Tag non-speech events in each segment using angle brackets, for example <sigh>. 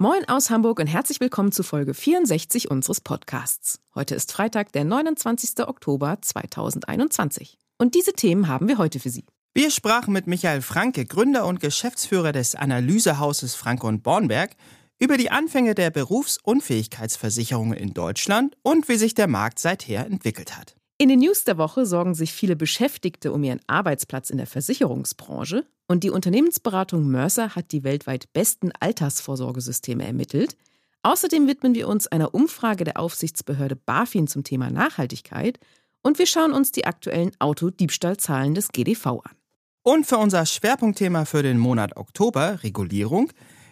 Moin aus Hamburg und herzlich willkommen zu Folge 64 unseres Podcasts. Heute ist Freitag, der 29. Oktober 2021. Und diese Themen haben wir heute für Sie. Wir sprachen mit Michael Franke, Gründer und Geschäftsführer des Analysehauses Franke und Bornberg, über die Anfänge der Berufsunfähigkeitsversicherungen in Deutschland und wie sich der Markt seither entwickelt hat. In den News der Woche sorgen sich viele Beschäftigte um ihren Arbeitsplatz in der Versicherungsbranche und die Unternehmensberatung Mercer hat die weltweit besten Altersvorsorgesysteme ermittelt. Außerdem widmen wir uns einer Umfrage der Aufsichtsbehörde BaFin zum Thema Nachhaltigkeit und wir schauen uns die aktuellen Autodiebstahlzahlen des GDV an. Und für unser Schwerpunktthema für den Monat Oktober, Regulierung,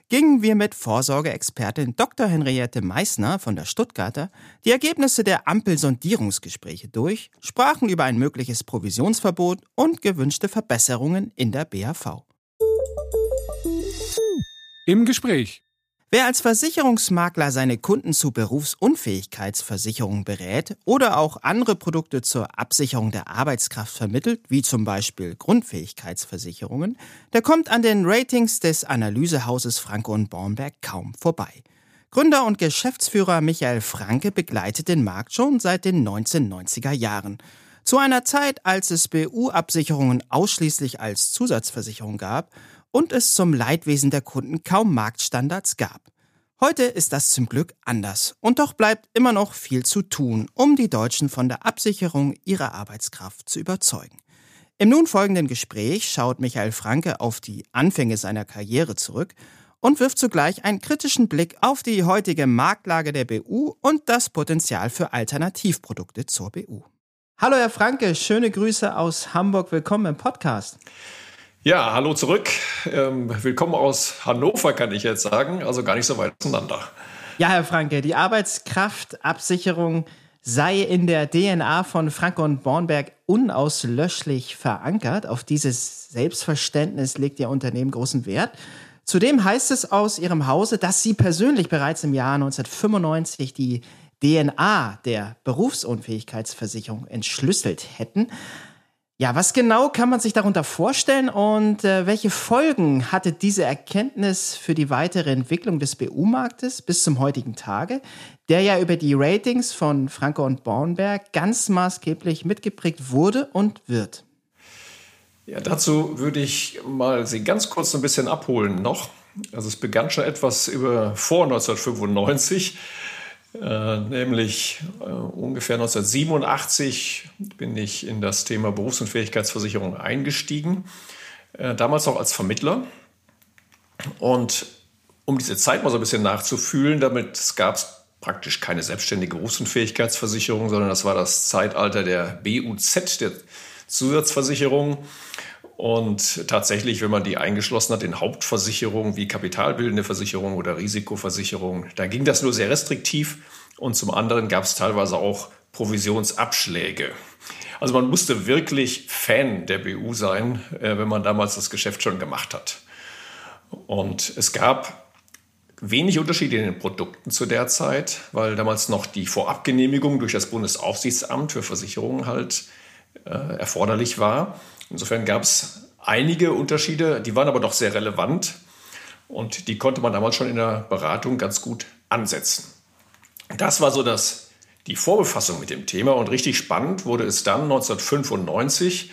gingen wir mit Vorsorgeexpertin Dr. Henriette Meissner von der Stuttgarter die Ergebnisse der Ampelsondierungsgespräche durch, sprachen über ein mögliches Provisionsverbot und gewünschte Verbesserungen in der BAV. Im Gespräch. Wer als Versicherungsmakler seine Kunden zu Berufsunfähigkeitsversicherungen berät oder auch andere Produkte zur Absicherung der Arbeitskraft vermittelt, wie zum Beispiel Grundfähigkeitsversicherungen, der kommt an den Ratings des Analysehauses Franke und Bornberg kaum vorbei. Gründer und Geschäftsführer Michael Franke begleitet den Markt schon seit den 1990er Jahren. Zu einer Zeit, als es BU-Absicherungen ausschließlich als Zusatzversicherung gab und es zum Leidwesen der Kunden kaum Marktstandards gab. Heute ist das zum Glück anders und doch bleibt immer noch viel zu tun, um die Deutschen von der Absicherung ihrer Arbeitskraft zu überzeugen. Im nun folgenden Gespräch schaut Michael Franke auf die Anfänge seiner Karriere zurück und wirft zugleich einen kritischen Blick auf die heutige Marktlage der BU und das Potenzial für Alternativprodukte zur BU. Hallo Herr Franke, schöne Grüße aus Hamburg, willkommen im Podcast. Ja, hallo zurück. Ähm, willkommen aus Hannover, kann ich jetzt sagen. Also gar nicht so weit auseinander. Ja, Herr Franke, die Arbeitskraftabsicherung sei in der DNA von Franke und Bornberg unauslöschlich verankert. Auf dieses Selbstverständnis legt Ihr Unternehmen großen Wert. Zudem heißt es aus Ihrem Hause, dass Sie persönlich bereits im Jahr 1995 die DNA der Berufsunfähigkeitsversicherung entschlüsselt hätten. Ja, was genau kann man sich darunter vorstellen und äh, welche Folgen hatte diese Erkenntnis für die weitere Entwicklung des BU-Marktes bis zum heutigen Tage, der ja über die Ratings von Franke und Bornberg ganz maßgeblich mitgeprägt wurde und wird? Ja, dazu würde ich mal Sie ganz kurz ein bisschen abholen noch. Also es begann schon etwas über vor 1995 äh, nämlich äh, ungefähr 1987 bin ich in das Thema Berufsunfähigkeitsversicherung eingestiegen, äh, damals auch als Vermittler. Und um diese Zeit mal so ein bisschen nachzufühlen, damit gab es praktisch keine selbstständige Berufsunfähigkeitsversicherung, sondern das war das Zeitalter der BUZ, der Zusatzversicherung. Und tatsächlich, wenn man die eingeschlossen hat in Hauptversicherungen wie kapitalbildende Versicherung oder Risikoversicherung, da ging das nur sehr restriktiv. Und zum anderen gab es teilweise auch Provisionsabschläge. Also man musste wirklich Fan der BU sein, äh, wenn man damals das Geschäft schon gemacht hat. Und es gab wenig Unterschiede in den Produkten zu der Zeit, weil damals noch die Vorabgenehmigung durch das Bundesaufsichtsamt für Versicherungen halt äh, erforderlich war. Insofern gab es einige Unterschiede, die waren aber doch sehr relevant und die konnte man damals schon in der Beratung ganz gut ansetzen. Das war so das, die Vorbefassung mit dem Thema und richtig spannend wurde es dann 1995,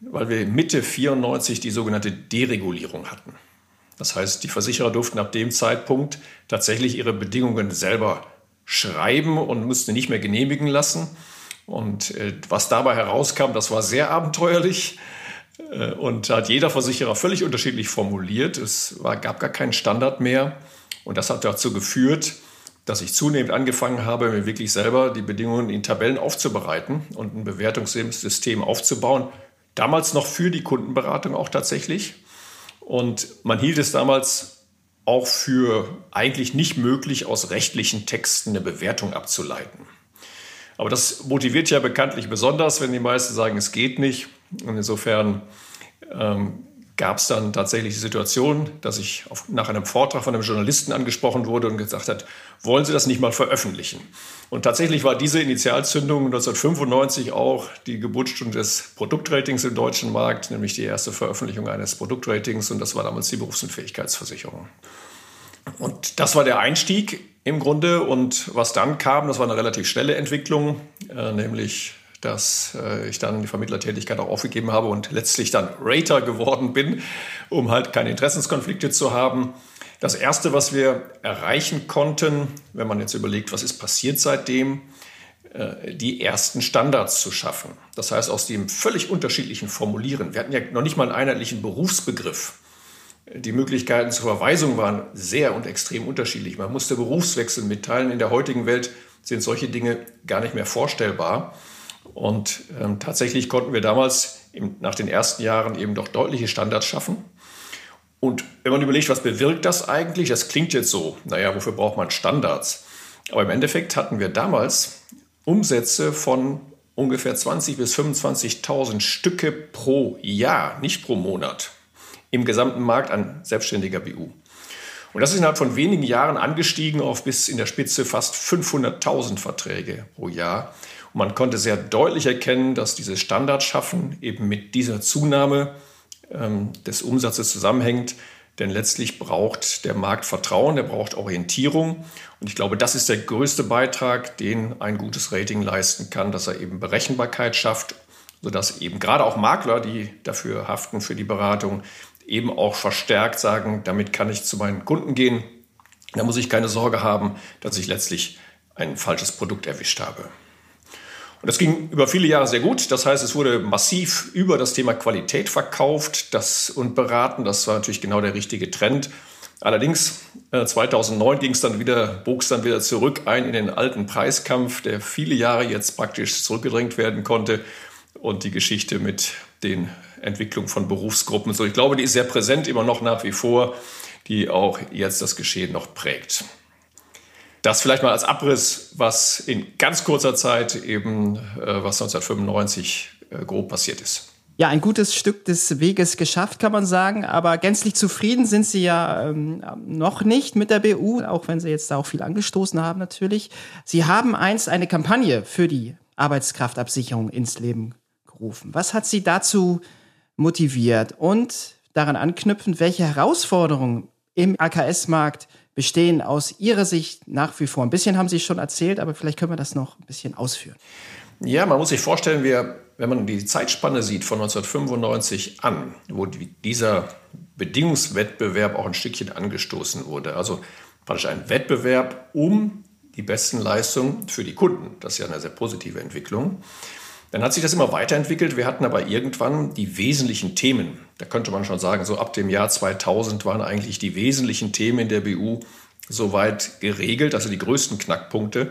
weil wir Mitte 94 die sogenannte Deregulierung hatten. Das heißt, die Versicherer durften ab dem Zeitpunkt tatsächlich ihre Bedingungen selber schreiben und mussten nicht mehr genehmigen lassen. Und äh, was dabei herauskam, das war sehr abenteuerlich. Äh, und hat jeder Versicherer völlig unterschiedlich formuliert. Es war, gab gar keinen Standard mehr. Und das hat dazu geführt, dass ich zunehmend angefangen habe, mir wirklich selber die Bedingungen in Tabellen aufzubereiten und ein Bewertungssystem aufzubauen. Damals noch für die Kundenberatung auch tatsächlich. Und man hielt es damals auch für eigentlich nicht möglich, aus rechtlichen Texten eine Bewertung abzuleiten. Aber das motiviert ja bekanntlich besonders, wenn die meisten sagen, es geht nicht. Und insofern ähm, gab es dann tatsächlich die Situation, dass ich auf, nach einem Vortrag von einem Journalisten angesprochen wurde und gesagt hat, wollen Sie das nicht mal veröffentlichen? Und tatsächlich war diese Initialzündung 1995 auch die Geburtsstunde des Produktratings im deutschen Markt, nämlich die erste Veröffentlichung eines Produktratings und das war damals die Berufsunfähigkeitsversicherung. Und das war der Einstieg im Grunde und was dann kam, das war eine relativ schnelle Entwicklung, äh, nämlich dass äh, ich dann die Vermittlertätigkeit auch aufgegeben habe und letztlich dann Rater geworden bin, um halt keine Interessenskonflikte zu haben. Das Erste, was wir erreichen konnten, wenn man jetzt überlegt, was ist passiert seitdem, äh, die ersten Standards zu schaffen. Das heißt, aus dem völlig unterschiedlichen Formulieren. Wir hatten ja noch nicht mal einen einheitlichen Berufsbegriff. Die Möglichkeiten zur Verweisung waren sehr und extrem unterschiedlich. Man musste Berufswechsel mitteilen. In der heutigen Welt sind solche Dinge gar nicht mehr vorstellbar. Und ähm, tatsächlich konnten wir damals im, nach den ersten Jahren eben doch deutliche Standards schaffen. Und wenn man überlegt, was bewirkt das eigentlich, das klingt jetzt so, naja, wofür braucht man Standards? Aber im Endeffekt hatten wir damals Umsätze von ungefähr 20.000 bis 25.000 Stücke pro Jahr, nicht pro Monat, im gesamten Markt an selbstständiger BU. Und das ist innerhalb von wenigen Jahren angestiegen auf bis in der Spitze fast 500.000 Verträge pro Jahr. Und man konnte sehr deutlich erkennen, dass dieses Standardschaffen eben mit dieser Zunahme ähm, des Umsatzes zusammenhängt. Denn letztlich braucht der Markt Vertrauen, der braucht Orientierung. Und ich glaube, das ist der größte Beitrag, den ein gutes Rating leisten kann, dass er eben Berechenbarkeit schafft, sodass eben gerade auch Makler, die dafür haften, für die Beratung, eben auch verstärkt sagen, damit kann ich zu meinen Kunden gehen. Da muss ich keine Sorge haben, dass ich letztlich ein falsches Produkt erwischt habe. Und das ging über viele Jahre sehr gut. Das heißt, es wurde massiv über das Thema Qualität verkauft das, und beraten. Das war natürlich genau der richtige Trend. Allerdings 2009 ging es dann wieder, bog es dann wieder zurück ein in den alten Preiskampf, der viele Jahre jetzt praktisch zurückgedrängt werden konnte. Und die Geschichte mit den Entwicklungen von Berufsgruppen. So, ich glaube, die ist sehr präsent immer noch nach wie vor, die auch jetzt das Geschehen noch prägt. Das vielleicht mal als Abriss, was in ganz kurzer Zeit eben, äh, was 1995 äh, grob passiert ist. Ja, ein gutes Stück des Weges geschafft, kann man sagen. Aber gänzlich zufrieden sind Sie ja ähm, noch nicht mit der BU, auch wenn Sie jetzt da auch viel angestoßen haben natürlich. Sie haben einst eine Kampagne für die Arbeitskraftabsicherung ins Leben gerufen. Was hat Sie dazu motiviert? Und daran anknüpfend, welche Herausforderungen im AKS-Markt bestehen aus Ihrer Sicht nach wie vor? Ein bisschen haben Sie schon erzählt, aber vielleicht können wir das noch ein bisschen ausführen. Ja, man muss sich vorstellen, wir, wenn man die Zeitspanne sieht von 1995 an, wo dieser Bedingungswettbewerb auch ein Stückchen angestoßen wurde, also praktisch ein Wettbewerb um die besten Leistungen für die Kunden. Das ist ja eine sehr positive Entwicklung. Dann hat sich das immer weiterentwickelt. Wir hatten aber irgendwann die wesentlichen Themen. Da könnte man schon sagen, so ab dem Jahr 2000 waren eigentlich die wesentlichen Themen in der BU soweit geregelt, also die größten Knackpunkte,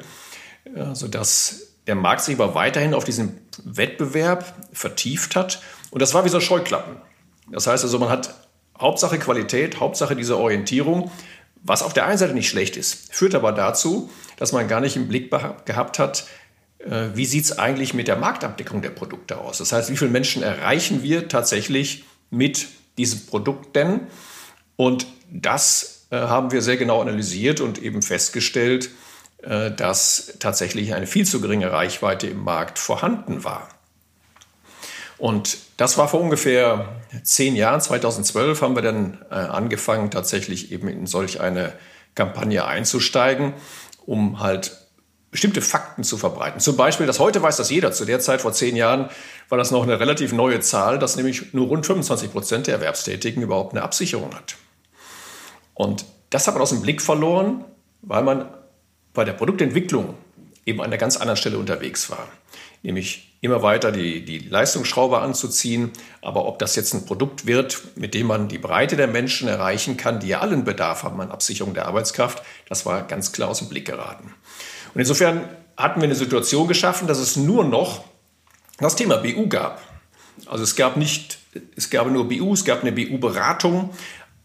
sodass der Markt sich aber weiterhin auf diesen Wettbewerb vertieft hat. Und das war wie so Scheuklappen. Das heißt also, man hat Hauptsache Qualität, Hauptsache diese Orientierung, was auf der einen Seite nicht schlecht ist, führt aber dazu, dass man gar nicht im Blick gehabt hat, wie sieht es eigentlich mit der Marktabdeckung der Produkte aus? Das heißt, wie viele Menschen erreichen wir tatsächlich mit diesem Produkt denn? Und das äh, haben wir sehr genau analysiert und eben festgestellt, äh, dass tatsächlich eine viel zu geringe Reichweite im Markt vorhanden war. Und das war vor ungefähr zehn Jahren, 2012, haben wir dann angefangen, tatsächlich eben in solch eine Kampagne einzusteigen, um halt bestimmte Fakten zu verbreiten. Zum Beispiel, dass heute weiß das jeder. Zu der Zeit vor zehn Jahren war das noch eine relativ neue Zahl, dass nämlich nur rund 25 Prozent der Erwerbstätigen überhaupt eine Absicherung hat. Und das hat man aus dem Blick verloren, weil man bei der Produktentwicklung eben an einer ganz anderen Stelle unterwegs war. Nämlich immer weiter die, die Leistungsschraube anzuziehen. Aber ob das jetzt ein Produkt wird, mit dem man die Breite der Menschen erreichen kann, die ja allen Bedarf haben an Absicherung der Arbeitskraft, das war ganz klar aus dem Blick geraten. Und insofern hatten wir eine Situation geschaffen, dass es nur noch das Thema BU gab. Also es gab nicht, es gab nur BU, es gab eine BU-Beratung,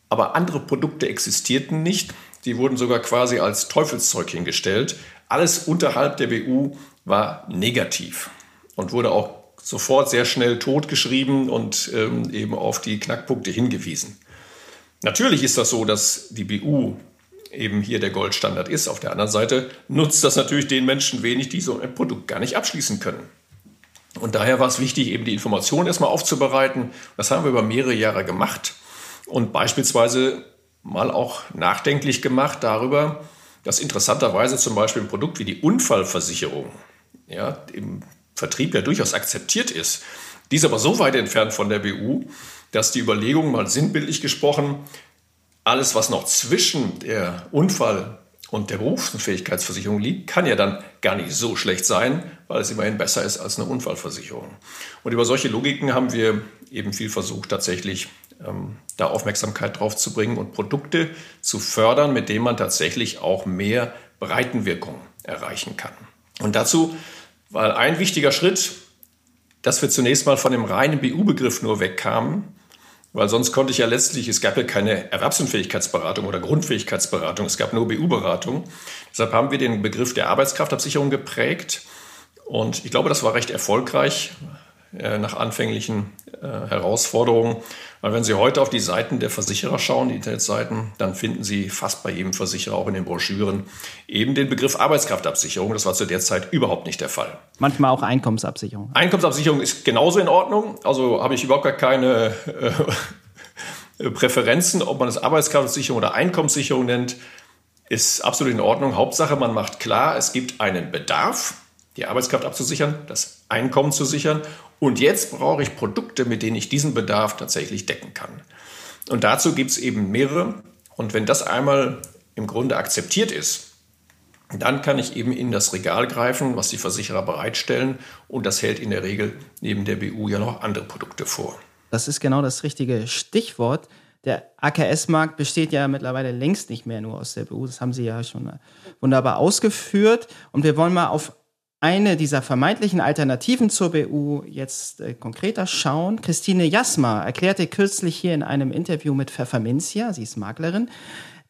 aber andere Produkte existierten nicht. die wurden sogar quasi als Teufelszeug hingestellt. Alles unterhalb der BU war negativ und wurde auch sofort sehr schnell totgeschrieben und ähm, eben auf die Knackpunkte hingewiesen. Natürlich ist das so, dass die BU eben hier der Goldstandard ist. Auf der anderen Seite nutzt das natürlich den Menschen wenig, die so ein Produkt gar nicht abschließen können. Und daher war es wichtig, eben die Informationen erstmal aufzubereiten. Das haben wir über mehrere Jahre gemacht und beispielsweise mal auch nachdenklich gemacht darüber, dass interessanterweise zum Beispiel ein Produkt wie die Unfallversicherung ja, im Vertrieb ja durchaus akzeptiert ist. Dies aber so weit entfernt von der BU, dass die Überlegung, mal sinnbildlich gesprochen, alles, was noch zwischen der Unfall- und der Berufsunfähigkeitsversicherung liegt, kann ja dann gar nicht so schlecht sein, weil es immerhin besser ist als eine Unfallversicherung. Und über solche Logiken haben wir eben viel versucht, tatsächlich ähm, da Aufmerksamkeit drauf zu bringen und Produkte zu fördern, mit denen man tatsächlich auch mehr Breitenwirkung erreichen kann. Und dazu war ein wichtiger Schritt, dass wir zunächst mal von dem reinen BU-Begriff nur wegkamen, weil sonst konnte ich ja letztlich, es gab ja keine Erwerbsunfähigkeitsberatung oder Grundfähigkeitsberatung, es gab nur BU-Beratung. Deshalb haben wir den Begriff der Arbeitskraftabsicherung geprägt. Und ich glaube, das war recht erfolgreich nach anfänglichen äh, Herausforderungen. Weil wenn Sie heute auf die Seiten der Versicherer schauen, die Internetseiten, dann finden Sie fast bei jedem Versicherer auch in den Broschüren eben den Begriff Arbeitskraftabsicherung. Das war zu der Zeit überhaupt nicht der Fall. Manchmal auch Einkommensabsicherung. Einkommensabsicherung ist genauso in Ordnung. Also habe ich überhaupt gar keine äh, <laughs> Präferenzen, ob man es Arbeitskraftabsicherung oder Einkommenssicherung nennt, ist absolut in Ordnung. Hauptsache, man macht klar, es gibt einen Bedarf, die Arbeitskraft abzusichern, das Einkommen zu sichern und jetzt brauche ich Produkte, mit denen ich diesen Bedarf tatsächlich decken kann. Und dazu gibt es eben mehrere. Und wenn das einmal im Grunde akzeptiert ist, dann kann ich eben in das Regal greifen, was die Versicherer bereitstellen. Und das hält in der Regel neben der BU ja noch andere Produkte vor. Das ist genau das richtige Stichwort. Der AKS-Markt besteht ja mittlerweile längst nicht mehr nur aus der BU. Das haben Sie ja schon wunderbar ausgeführt. Und wir wollen mal auf eine dieser vermeintlichen Alternativen zur BU jetzt äh, konkreter schauen. Christine Jasma erklärte kürzlich hier in einem Interview mit Pfefferminzia, sie ist Maklerin,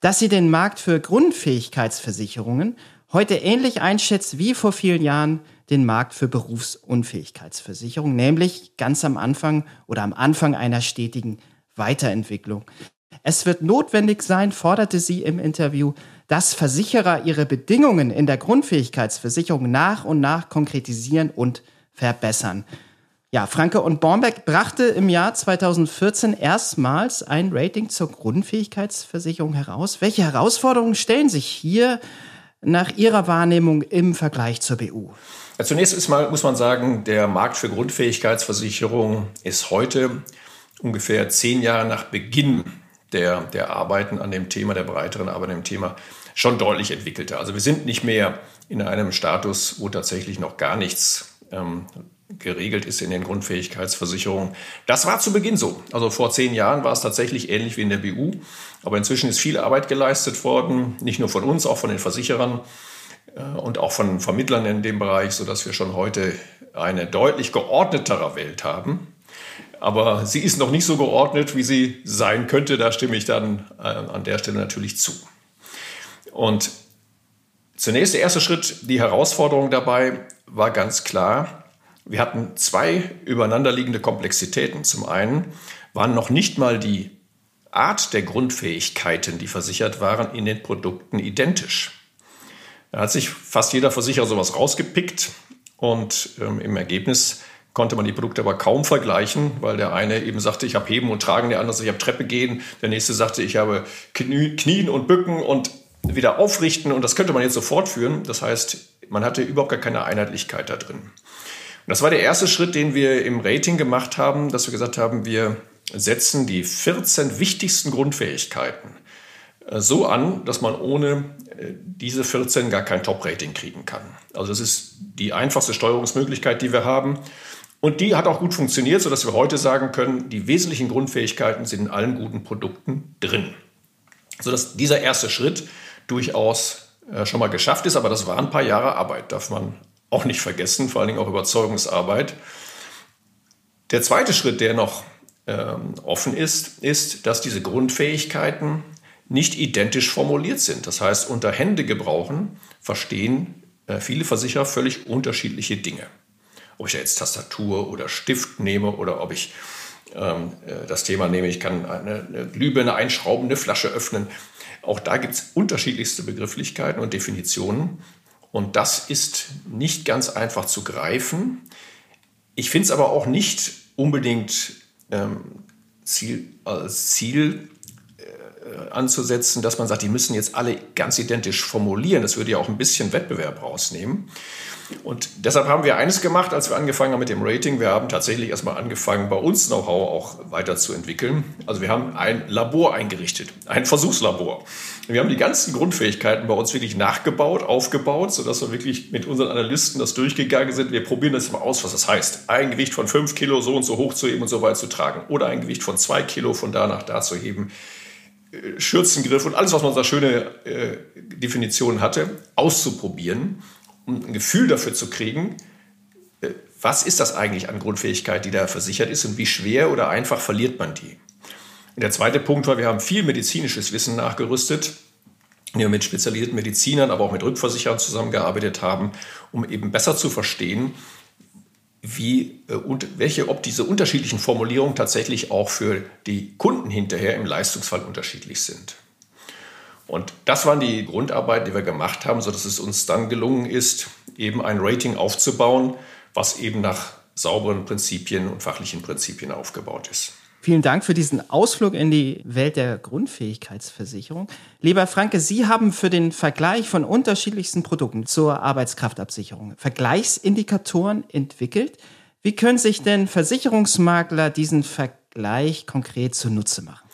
dass sie den Markt für Grundfähigkeitsversicherungen heute ähnlich einschätzt wie vor vielen Jahren den Markt für Berufsunfähigkeitsversicherungen, nämlich ganz am Anfang oder am Anfang einer stetigen Weiterentwicklung. Es wird notwendig sein, forderte sie im Interview, dass Versicherer ihre Bedingungen in der Grundfähigkeitsversicherung nach und nach konkretisieren und verbessern. Ja, Franke und Bornbeck brachte im Jahr 2014 erstmals ein Rating zur Grundfähigkeitsversicherung heraus. Welche Herausforderungen stellen sich hier nach Ihrer Wahrnehmung im Vergleich zur BU? Ja, zunächst ist mal, muss man sagen, der Markt für Grundfähigkeitsversicherung ist heute ungefähr zehn Jahre nach Beginn der, der Arbeiten an dem Thema, der breiteren Arbeit an dem Thema schon deutlich entwickelter. Also wir sind nicht mehr in einem Status, wo tatsächlich noch gar nichts ähm, geregelt ist in den Grundfähigkeitsversicherungen. Das war zu Beginn so. Also vor zehn Jahren war es tatsächlich ähnlich wie in der BU. Aber inzwischen ist viel Arbeit geleistet worden, nicht nur von uns, auch von den Versicherern äh, und auch von Vermittlern in dem Bereich, sodass wir schon heute eine deutlich geordnetere Welt haben aber sie ist noch nicht so geordnet, wie sie sein könnte. Da stimme ich dann äh, an der Stelle natürlich zu. Und zunächst der erste Schritt, die Herausforderung dabei war ganz klar. Wir hatten zwei übereinanderliegende Komplexitäten. Zum einen waren noch nicht mal die Art der Grundfähigkeiten, die versichert waren, in den Produkten identisch. Da hat sich fast jeder Versicherer sowas rausgepickt und ähm, im Ergebnis konnte man die Produkte aber kaum vergleichen, weil der eine eben sagte, ich habe Heben und Tragen, der andere sagte, ich habe Treppe gehen, der nächste sagte, ich habe Knien und Bücken und wieder aufrichten und das könnte man jetzt sofort führen. Das heißt, man hatte überhaupt gar keine Einheitlichkeit da drin. Und das war der erste Schritt, den wir im Rating gemacht haben, dass wir gesagt haben, wir setzen die 14 wichtigsten Grundfähigkeiten äh, so an, dass man ohne äh, diese 14 gar kein Top-Rating kriegen kann. Also das ist die einfachste Steuerungsmöglichkeit, die wir haben. Und die hat auch gut funktioniert, sodass wir heute sagen können, die wesentlichen Grundfähigkeiten sind in allen guten Produkten drin. Sodass dieser erste Schritt durchaus äh, schon mal geschafft ist, aber das war ein paar Jahre Arbeit, darf man auch nicht vergessen, vor allen Dingen auch Überzeugungsarbeit. Der zweite Schritt, der noch ähm, offen ist, ist, dass diese Grundfähigkeiten nicht identisch formuliert sind. Das heißt, unter Hände gebrauchen verstehen äh, viele Versicherer völlig unterschiedliche Dinge. Ob ich jetzt Tastatur oder Stift nehme oder ob ich ähm, äh, das Thema nehme, ich kann eine, eine Glühbirne einschrauben, eine Flasche öffnen. Auch da gibt es unterschiedlichste Begrifflichkeiten und Definitionen. Und das ist nicht ganz einfach zu greifen. Ich finde es aber auch nicht unbedingt ähm, Ziel, als Ziel äh, anzusetzen, dass man sagt, die müssen jetzt alle ganz identisch formulieren. Das würde ja auch ein bisschen Wettbewerb rausnehmen. Und deshalb haben wir eines gemacht, als wir angefangen haben mit dem Rating. Wir haben tatsächlich erstmal angefangen, bei uns Know-how auch weiterzuentwickeln. Also wir haben ein Labor eingerichtet, ein Versuchslabor. Wir haben die ganzen Grundfähigkeiten bei uns wirklich nachgebaut, aufgebaut, sodass wir wirklich mit unseren Analysten das durchgegangen sind. Wir probieren das mal aus, was das heißt. Ein Gewicht von 5 Kilo so und so hoch zu heben und so weit zu tragen. Oder ein Gewicht von 2 Kilo von da nach da zu heben. Schürzengriff und alles, was man da schöne äh, Definitionen hatte, auszuprobieren um ein Gefühl dafür zu kriegen, äh, was ist das eigentlich an Grundfähigkeit, die da versichert ist und wie schwer oder einfach verliert man die. Und der zweite Punkt war, wir haben viel medizinisches Wissen nachgerüstet, wir mit spezialisierten Medizinern, aber auch mit Rückversicherern zusammengearbeitet haben, um eben besser zu verstehen, wie äh, und welche, ob diese unterschiedlichen Formulierungen tatsächlich auch für die Kunden hinterher im Leistungsfall unterschiedlich sind. Und das waren die Grundarbeit, die wir gemacht haben, sodass es uns dann gelungen ist, eben ein Rating aufzubauen, was eben nach sauberen Prinzipien und fachlichen Prinzipien aufgebaut ist. Vielen Dank für diesen Ausflug in die Welt der Grundfähigkeitsversicherung. Lieber Franke, Sie haben für den Vergleich von unterschiedlichsten Produkten zur Arbeitskraftabsicherung Vergleichsindikatoren entwickelt. Wie können sich denn Versicherungsmakler diesen Vergleich konkret zunutze machen?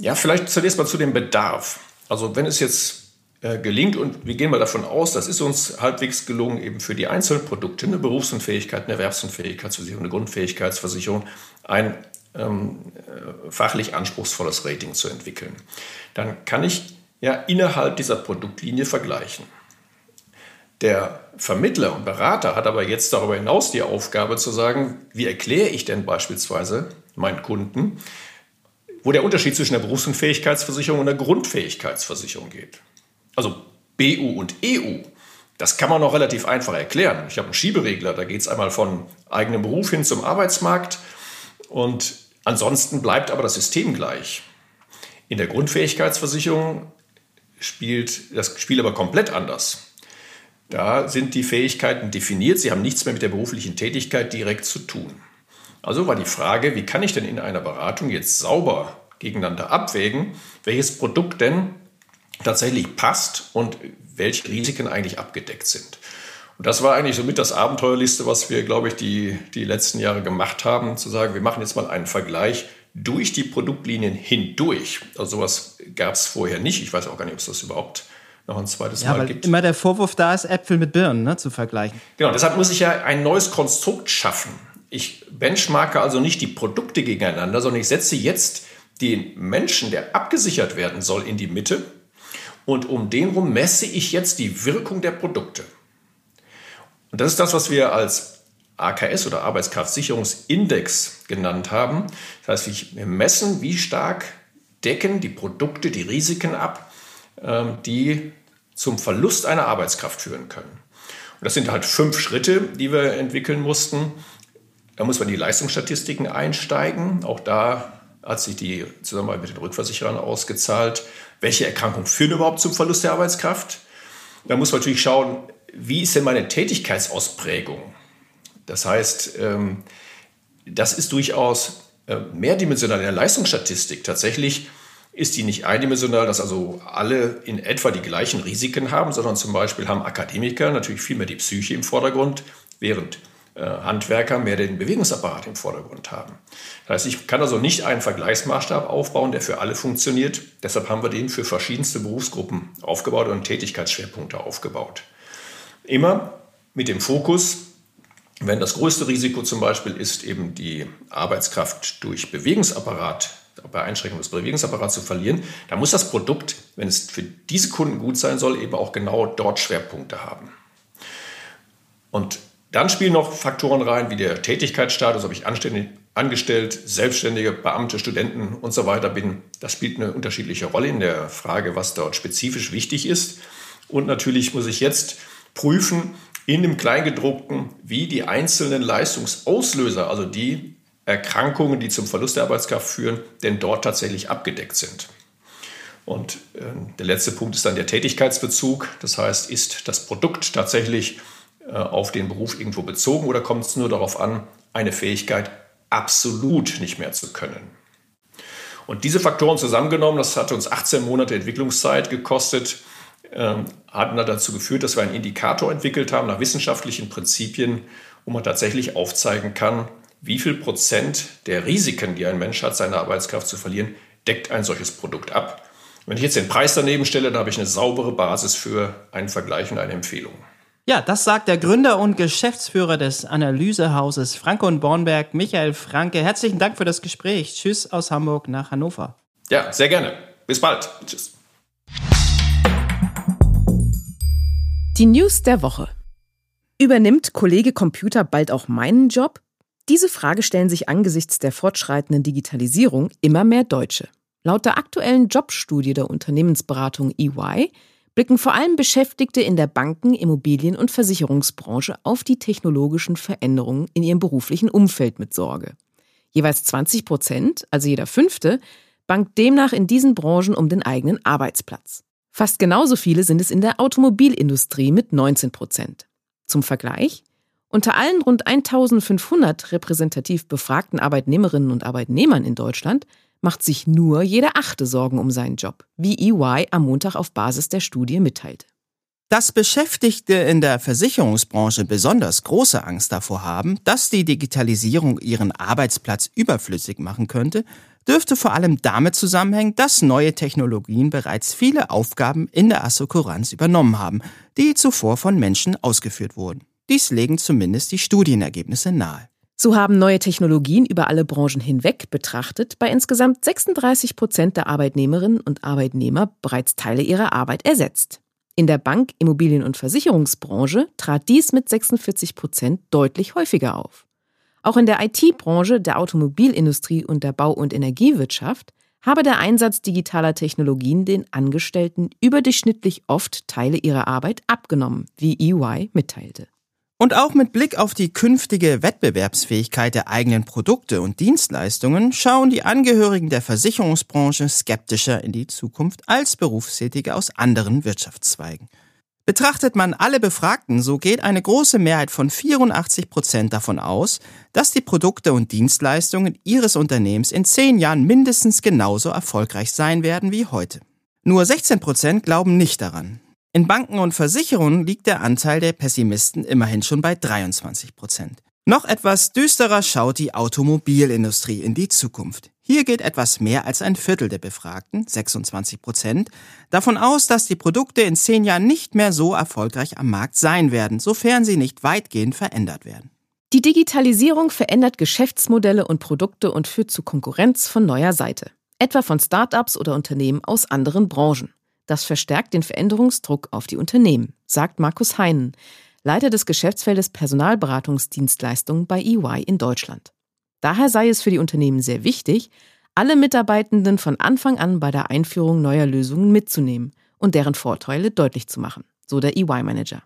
Ja, vielleicht zunächst mal zu dem Bedarf. Also wenn es jetzt äh, gelingt und wir gehen mal davon aus, das ist uns halbwegs gelungen, eben für die einzelnen Produkte, eine Berufsunfähigkeit, eine Erwerbsunfähigkeitsversicherung, eine Grundfähigkeitsversicherung, ein ähm, äh, fachlich anspruchsvolles Rating zu entwickeln, dann kann ich ja innerhalb dieser Produktlinie vergleichen. Der Vermittler und Berater hat aber jetzt darüber hinaus die Aufgabe zu sagen, wie erkläre ich denn beispielsweise meinen Kunden, wo der Unterschied zwischen der Berufsunfähigkeitsversicherung und der Grundfähigkeitsversicherung geht. Also BU und EU, das kann man noch relativ einfach erklären. Ich habe einen Schieberegler, da geht es einmal von eigenem Beruf hin zum Arbeitsmarkt und ansonsten bleibt aber das System gleich. In der Grundfähigkeitsversicherung spielt das Spiel aber komplett anders. Da sind die Fähigkeiten definiert, sie haben nichts mehr mit der beruflichen Tätigkeit direkt zu tun. Also war die Frage, wie kann ich denn in einer Beratung jetzt sauber gegeneinander abwägen, welches Produkt denn tatsächlich passt und welche Risiken eigentlich abgedeckt sind. Und das war eigentlich somit das Abenteuerliste, was wir, glaube ich, die, die letzten Jahre gemacht haben, zu sagen, wir machen jetzt mal einen Vergleich durch die Produktlinien hindurch. Also sowas gab es vorher nicht. Ich weiß auch gar nicht, ob es das überhaupt noch ein zweites ja, Mal weil gibt. Immer der Vorwurf da ist, Äpfel mit Birnen ne, zu vergleichen. Genau, deshalb muss ich ja ein neues Konstrukt schaffen. Ich benchmarke also nicht die Produkte gegeneinander, sondern ich setze jetzt den Menschen, der abgesichert werden soll, in die Mitte und um den herum messe ich jetzt die Wirkung der Produkte. Und das ist das, was wir als AKS oder Arbeitskraftsicherungsindex genannt haben. Das heißt, wir messen, wie stark decken die Produkte die Risiken ab, ähm, die zum Verlust einer Arbeitskraft führen können. Und das sind halt fünf Schritte, die wir entwickeln mussten. Da muss man in die Leistungsstatistiken einsteigen. Auch da hat sich die Zusammenarbeit mit den Rückversicherern ausgezahlt. Welche Erkrankungen führen überhaupt zum Verlust der Arbeitskraft? Da muss man natürlich schauen, wie ist denn meine Tätigkeitsausprägung? Das heißt, ähm, das ist durchaus äh, mehrdimensional in der Leistungsstatistik. Tatsächlich ist die nicht eindimensional, dass also alle in etwa die gleichen Risiken haben, sondern zum Beispiel haben Akademiker natürlich viel mehr die Psyche im Vordergrund, während äh, Handwerker mehr den Bewegungsapparat im Vordergrund haben. Das heißt, ich kann also nicht einen Vergleichsmaßstab aufbauen, der für alle funktioniert. Deshalb haben wir den für verschiedenste Berufsgruppen aufgebaut und Tätigkeitsschwerpunkte aufgebaut. Immer mit dem Fokus, wenn das größte Risiko zum Beispiel ist, eben die Arbeitskraft durch Bewegungsapparat, bei Einschränkung des Bewegungsapparats zu verlieren, dann muss das Produkt, wenn es für diese Kunden gut sein soll, eben auch genau dort Schwerpunkte haben. Und dann spielen noch Faktoren rein, wie der Tätigkeitsstatus, ob ich anständig angestellt, Selbstständige, Beamte, Studenten und so weiter bin, das spielt eine unterschiedliche Rolle in der Frage, was dort spezifisch wichtig ist. Und natürlich muss ich jetzt prüfen in dem Kleingedruckten, wie die einzelnen Leistungsauslöser, also die Erkrankungen, die zum Verlust der Arbeitskraft führen, denn dort tatsächlich abgedeckt sind. Und äh, der letzte Punkt ist dann der Tätigkeitsbezug. Das heißt, ist das Produkt tatsächlich äh, auf den Beruf irgendwo bezogen oder kommt es nur darauf an, eine Fähigkeit absolut nicht mehr zu können? Und diese Faktoren zusammengenommen, das hat uns 18 Monate Entwicklungszeit gekostet, ähm, hatten dazu geführt, dass wir einen Indikator entwickelt haben nach wissenschaftlichen Prinzipien, wo man tatsächlich aufzeigen kann, wie viel Prozent der Risiken, die ein Mensch hat, seine Arbeitskraft zu verlieren, deckt ein solches Produkt ab. Wenn ich jetzt den Preis daneben stelle, dann habe ich eine saubere Basis für einen Vergleich und eine Empfehlung. Ja, das sagt der Gründer und Geschäftsführer des Analysehauses Franke und Bornberg, Michael Franke. Herzlichen Dank für das Gespräch. Tschüss aus Hamburg nach Hannover. Ja, sehr gerne. Bis bald. Tschüss. Die News der Woche. Übernimmt Kollege Computer bald auch meinen Job? Diese Frage stellen sich angesichts der fortschreitenden Digitalisierung immer mehr Deutsche. Laut der aktuellen Jobstudie der Unternehmensberatung EY blicken vor allem Beschäftigte in der Banken-, Immobilien- und Versicherungsbranche auf die technologischen Veränderungen in ihrem beruflichen Umfeld mit Sorge. Jeweils 20 Prozent, also jeder fünfte, bangt demnach in diesen Branchen um den eigenen Arbeitsplatz. Fast genauso viele sind es in der Automobilindustrie mit 19 Prozent. Zum Vergleich, unter allen rund 1500 repräsentativ befragten Arbeitnehmerinnen und Arbeitnehmern in Deutschland macht sich nur jeder Achte Sorgen um seinen Job, wie EY am Montag auf Basis der Studie mitteilte. Dass Beschäftigte in der Versicherungsbranche besonders große Angst davor haben, dass die Digitalisierung ihren Arbeitsplatz überflüssig machen könnte, dürfte vor allem damit zusammenhängen, dass neue Technologien bereits viele Aufgaben in der Assekuranz übernommen haben, die zuvor von Menschen ausgeführt wurden. Dies legen zumindest die Studienergebnisse nahe. So haben neue Technologien über alle Branchen hinweg betrachtet bei insgesamt 36 Prozent der Arbeitnehmerinnen und Arbeitnehmer bereits Teile ihrer Arbeit ersetzt. In der Bank-, Immobilien- und Versicherungsbranche trat dies mit 46 Prozent deutlich häufiger auf. Auch in der IT-Branche, der Automobilindustrie und der Bau- und Energiewirtschaft habe der Einsatz digitaler Technologien den Angestellten überdurchschnittlich oft Teile ihrer Arbeit abgenommen, wie EY mitteilte. Und auch mit Blick auf die künftige Wettbewerbsfähigkeit der eigenen Produkte und Dienstleistungen schauen die Angehörigen der Versicherungsbranche skeptischer in die Zukunft als Berufstätige aus anderen Wirtschaftszweigen. Betrachtet man alle Befragten, so geht eine große Mehrheit von 84 Prozent davon aus, dass die Produkte und Dienstleistungen ihres Unternehmens in zehn Jahren mindestens genauso erfolgreich sein werden wie heute. Nur 16 Prozent glauben nicht daran. In Banken und Versicherungen liegt der Anteil der Pessimisten immerhin schon bei 23 Prozent. Noch etwas düsterer schaut die Automobilindustrie in die Zukunft. Hier geht etwas mehr als ein Viertel der Befragten, 26 Prozent, davon aus, dass die Produkte in zehn Jahren nicht mehr so erfolgreich am Markt sein werden, sofern sie nicht weitgehend verändert werden. Die Digitalisierung verändert Geschäftsmodelle und Produkte und führt zu Konkurrenz von neuer Seite, etwa von Start-ups oder Unternehmen aus anderen Branchen. Das verstärkt den Veränderungsdruck auf die Unternehmen, sagt Markus Heinen, Leiter des Geschäftsfeldes Personalberatungsdienstleistungen bei EY in Deutschland. Daher sei es für die Unternehmen sehr wichtig, alle Mitarbeitenden von Anfang an bei der Einführung neuer Lösungen mitzunehmen und deren Vorteile deutlich zu machen, so der EY-Manager.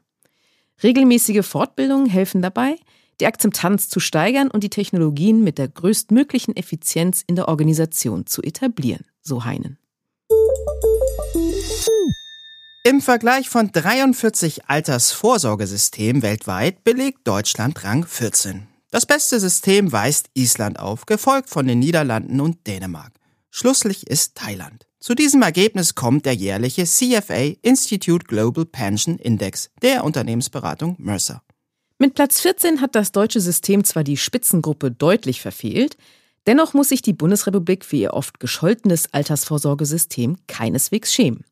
Regelmäßige Fortbildungen helfen dabei, die Akzeptanz zu steigern und die Technologien mit der größtmöglichen Effizienz in der Organisation zu etablieren, so Heinen. Im Vergleich von 43 Altersvorsorgesystemen weltweit belegt Deutschland Rang 14. Das beste System weist Island auf, gefolgt von den Niederlanden und Dänemark. Schlusslich ist Thailand. Zu diesem Ergebnis kommt der jährliche CFA Institute Global Pension Index der Unternehmensberatung Mercer. Mit Platz 14 hat das deutsche System zwar die Spitzengruppe deutlich verfehlt, dennoch muss sich die Bundesrepublik für ihr oft gescholtenes Altersvorsorgesystem keineswegs schämen.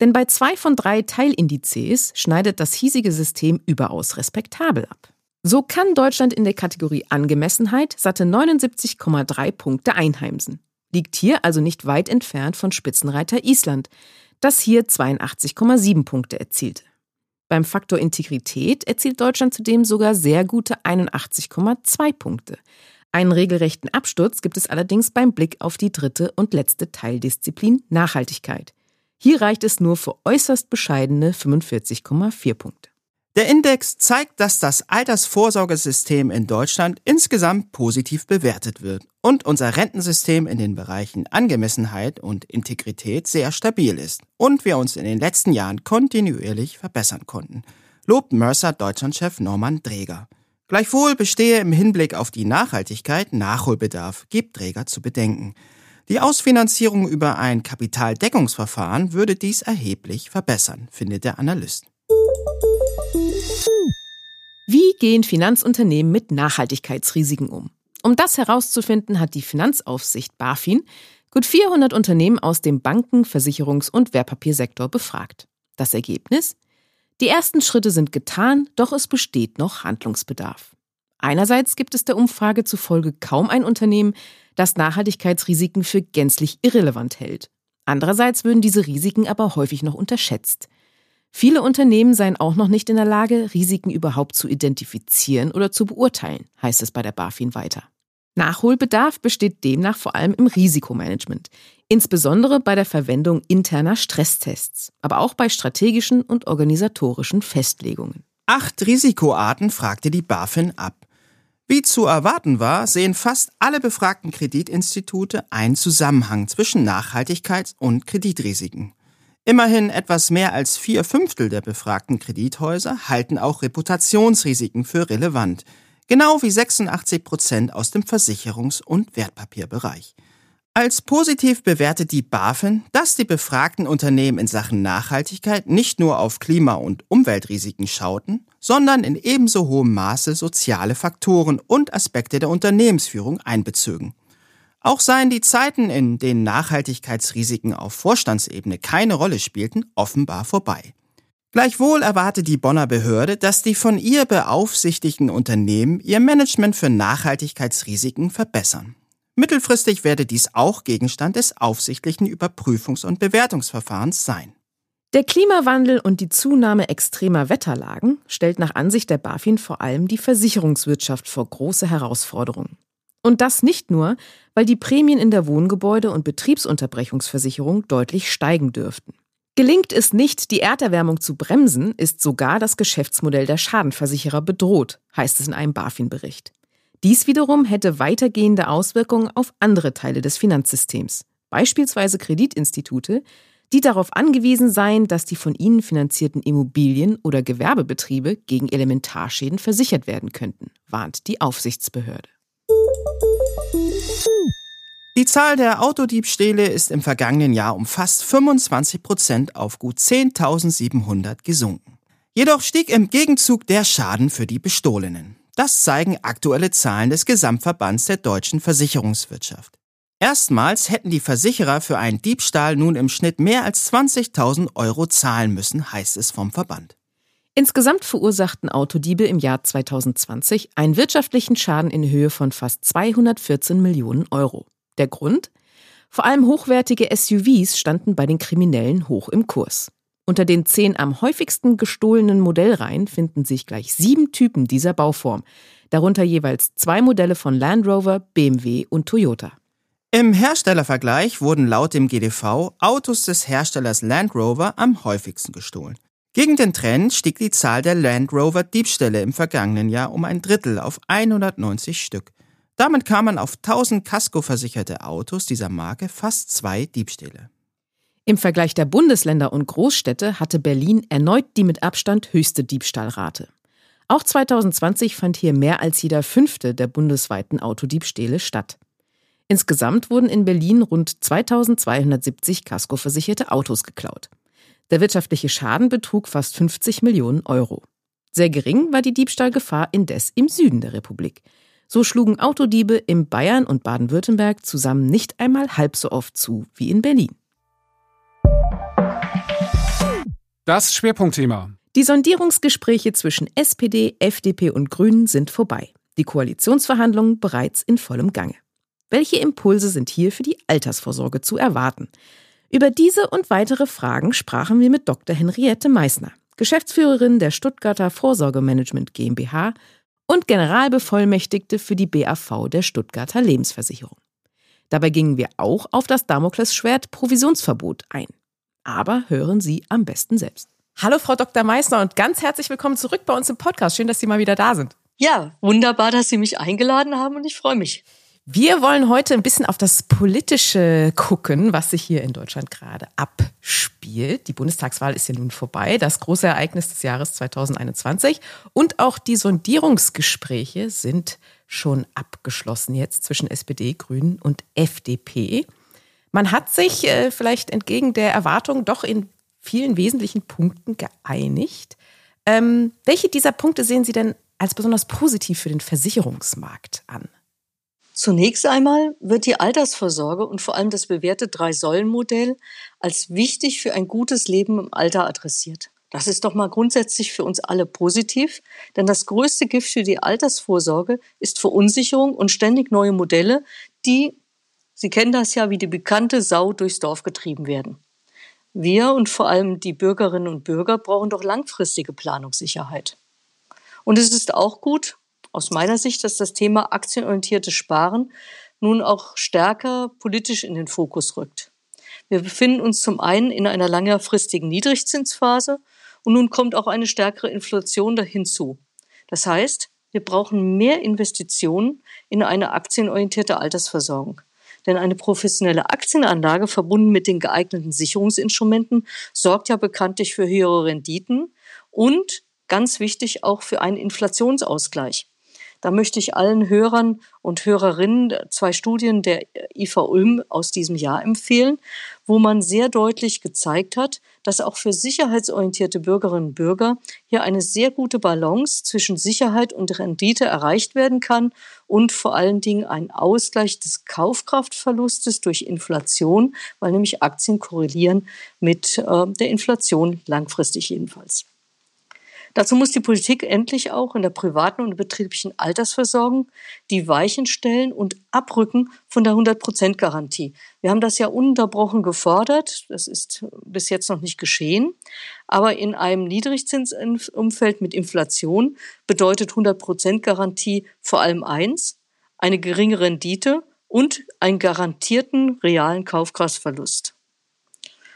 Denn bei zwei von drei Teilindizes schneidet das hiesige System überaus respektabel ab. So kann Deutschland in der Kategorie Angemessenheit satte 79,3 Punkte einheimsen. Liegt hier also nicht weit entfernt von Spitzenreiter Island, das hier 82,7 Punkte erzielte. Beim Faktor Integrität erzielt Deutschland zudem sogar sehr gute 81,2 Punkte. Einen regelrechten Absturz gibt es allerdings beim Blick auf die dritte und letzte Teildisziplin Nachhaltigkeit. Hier reicht es nur für äußerst bescheidene 45,4 Punkte. Der Index zeigt, dass das Altersvorsorgesystem in Deutschland insgesamt positiv bewertet wird und unser Rentensystem in den Bereichen Angemessenheit und Integrität sehr stabil ist und wir uns in den letzten Jahren kontinuierlich verbessern konnten, lobt Mercer Deutschlandchef Norman Dreger. Gleichwohl bestehe im Hinblick auf die Nachhaltigkeit Nachholbedarf, gibt Dreger zu bedenken. Die Ausfinanzierung über ein Kapitaldeckungsverfahren würde dies erheblich verbessern, findet der Analyst. Wie gehen Finanzunternehmen mit Nachhaltigkeitsrisiken um? Um das herauszufinden, hat die Finanzaufsicht BaFin gut 400 Unternehmen aus dem Banken-, Versicherungs- und Wertpapiersektor befragt. Das Ergebnis? Die ersten Schritte sind getan, doch es besteht noch Handlungsbedarf. Einerseits gibt es der Umfrage zufolge kaum ein Unternehmen, das Nachhaltigkeitsrisiken für gänzlich irrelevant hält. Andererseits würden diese Risiken aber häufig noch unterschätzt. Viele Unternehmen seien auch noch nicht in der Lage, Risiken überhaupt zu identifizieren oder zu beurteilen, heißt es bei der BaFin weiter. Nachholbedarf besteht demnach vor allem im Risikomanagement, insbesondere bei der Verwendung interner Stresstests, aber auch bei strategischen und organisatorischen Festlegungen. Acht Risikoarten fragte die BaFin ab. Wie zu erwarten war, sehen fast alle befragten Kreditinstitute einen Zusammenhang zwischen Nachhaltigkeits- und Kreditrisiken. Immerhin etwas mehr als vier Fünftel der befragten Kredithäuser halten auch Reputationsrisiken für relevant, genau wie 86 Prozent aus dem Versicherungs- und Wertpapierbereich. Als positiv bewertet die BaFin, dass die befragten Unternehmen in Sachen Nachhaltigkeit nicht nur auf Klima- und Umweltrisiken schauten, sondern in ebenso hohem Maße soziale Faktoren und Aspekte der Unternehmensführung einbezogen. Auch seien die Zeiten, in denen Nachhaltigkeitsrisiken auf Vorstandsebene keine Rolle spielten, offenbar vorbei. Gleichwohl erwarte die Bonner Behörde, dass die von ihr beaufsichtigten Unternehmen ihr Management für Nachhaltigkeitsrisiken verbessern. Mittelfristig werde dies auch Gegenstand des aufsichtlichen Überprüfungs- und Bewertungsverfahrens sein. Der Klimawandel und die Zunahme extremer Wetterlagen stellt nach Ansicht der BaFin vor allem die Versicherungswirtschaft vor große Herausforderungen. Und das nicht nur, weil die Prämien in der Wohngebäude- und Betriebsunterbrechungsversicherung deutlich steigen dürften. Gelingt es nicht, die Erderwärmung zu bremsen, ist sogar das Geschäftsmodell der Schadenversicherer bedroht, heißt es in einem BaFin-Bericht. Dies wiederum hätte weitergehende Auswirkungen auf andere Teile des Finanzsystems, beispielsweise Kreditinstitute, die darauf angewiesen seien, dass die von ihnen finanzierten Immobilien oder Gewerbebetriebe gegen Elementarschäden versichert werden könnten, warnt die Aufsichtsbehörde. Die Zahl der Autodiebstähle ist im vergangenen Jahr um fast 25 Prozent auf gut 10.700 gesunken. Jedoch stieg im Gegenzug der Schaden für die Bestohlenen. Das zeigen aktuelle Zahlen des Gesamtverbands der deutschen Versicherungswirtschaft. Erstmals hätten die Versicherer für einen Diebstahl nun im Schnitt mehr als 20.000 Euro zahlen müssen, heißt es vom Verband. Insgesamt verursachten Autodiebe im Jahr 2020 einen wirtschaftlichen Schaden in Höhe von fast 214 Millionen Euro. Der Grund? Vor allem hochwertige SUVs standen bei den Kriminellen hoch im Kurs. Unter den zehn am häufigsten gestohlenen Modellreihen finden sich gleich sieben Typen dieser Bauform, darunter jeweils zwei Modelle von Land Rover, BMW und Toyota. Im Herstellervergleich wurden laut dem GDV Autos des Herstellers Land Rover am häufigsten gestohlen. Gegen den Trend stieg die Zahl der Land Rover Diebstähle im vergangenen Jahr um ein Drittel auf 190 Stück. Damit kam man auf 1000 Casco-versicherte Autos dieser Marke fast zwei Diebstähle. Im Vergleich der Bundesländer und Großstädte hatte Berlin erneut die mit Abstand höchste Diebstahlrate. Auch 2020 fand hier mehr als jeder fünfte der bundesweiten Autodiebstähle statt. Insgesamt wurden in Berlin rund 2270 Casco-versicherte Autos geklaut. Der wirtschaftliche Schaden betrug fast 50 Millionen Euro. Sehr gering war die Diebstahlgefahr indes im Süden der Republik. So schlugen Autodiebe in Bayern und Baden-Württemberg zusammen nicht einmal halb so oft zu wie in Berlin. Das Schwerpunktthema. Die Sondierungsgespräche zwischen SPD, FDP und Grünen sind vorbei. Die Koalitionsverhandlungen bereits in vollem Gange. Welche Impulse sind hier für die Altersvorsorge zu erwarten? Über diese und weitere Fragen sprachen wir mit Dr. Henriette Meissner, Geschäftsführerin der Stuttgarter Vorsorgemanagement GmbH und Generalbevollmächtigte für die BAV der Stuttgarter Lebensversicherung. Dabei gingen wir auch auf das Damoklesschwert Provisionsverbot ein. Aber hören Sie am besten selbst. Hallo Frau Dr. Meissner und ganz herzlich willkommen zurück bei uns im Podcast. Schön, dass Sie mal wieder da sind. Ja, wunderbar, dass Sie mich eingeladen haben und ich freue mich. Wir wollen heute ein bisschen auf das Politische gucken, was sich hier in Deutschland gerade abspielt. Die Bundestagswahl ist ja nun vorbei, das große Ereignis des Jahres 2021. Und auch die Sondierungsgespräche sind schon abgeschlossen jetzt zwischen SPD, Grünen und FDP. Man hat sich äh, vielleicht entgegen der Erwartung doch in vielen wesentlichen Punkten geeinigt. Ähm, welche dieser Punkte sehen Sie denn als besonders positiv für den Versicherungsmarkt an? Zunächst einmal wird die Altersvorsorge und vor allem das bewährte Drei-Säulen-Modell als wichtig für ein gutes Leben im Alter adressiert. Das ist doch mal grundsätzlich für uns alle positiv, denn das größte Gift für die Altersvorsorge ist Verunsicherung und ständig neue Modelle, die, Sie kennen das ja, wie die bekannte Sau durchs Dorf getrieben werden. Wir und vor allem die Bürgerinnen und Bürger brauchen doch langfristige Planungssicherheit. Und es ist auch gut, aus meiner Sicht, dass das Thema aktienorientiertes Sparen nun auch stärker politisch in den Fokus rückt. Wir befinden uns zum einen in einer längerfristigen Niedrigzinsphase und nun kommt auch eine stärkere Inflation hinzu. Das heißt, wir brauchen mehr Investitionen in eine aktienorientierte Altersversorgung. Denn eine professionelle Aktienanlage verbunden mit den geeigneten Sicherungsinstrumenten sorgt ja bekanntlich für höhere Renditen und ganz wichtig auch für einen Inflationsausgleich. Da möchte ich allen Hörern und Hörerinnen zwei Studien der IFA Ulm aus diesem Jahr empfehlen, wo man sehr deutlich gezeigt hat, dass auch für sicherheitsorientierte Bürgerinnen und Bürger hier eine sehr gute Balance zwischen Sicherheit und Rendite erreicht werden kann und vor allen Dingen ein Ausgleich des Kaufkraftverlustes durch Inflation, weil nämlich Aktien korrelieren mit äh, der Inflation langfristig jedenfalls. Dazu muss die Politik endlich auch in der privaten und betrieblichen Altersversorgung die Weichen stellen und abrücken von der 100-Prozent-Garantie. Wir haben das ja ununterbrochen gefordert. Das ist bis jetzt noch nicht geschehen. Aber in einem Niedrigzinsumfeld mit Inflation bedeutet 100-Prozent-Garantie vor allem eins, eine geringe Rendite und einen garantierten realen Kaufkraftverlust.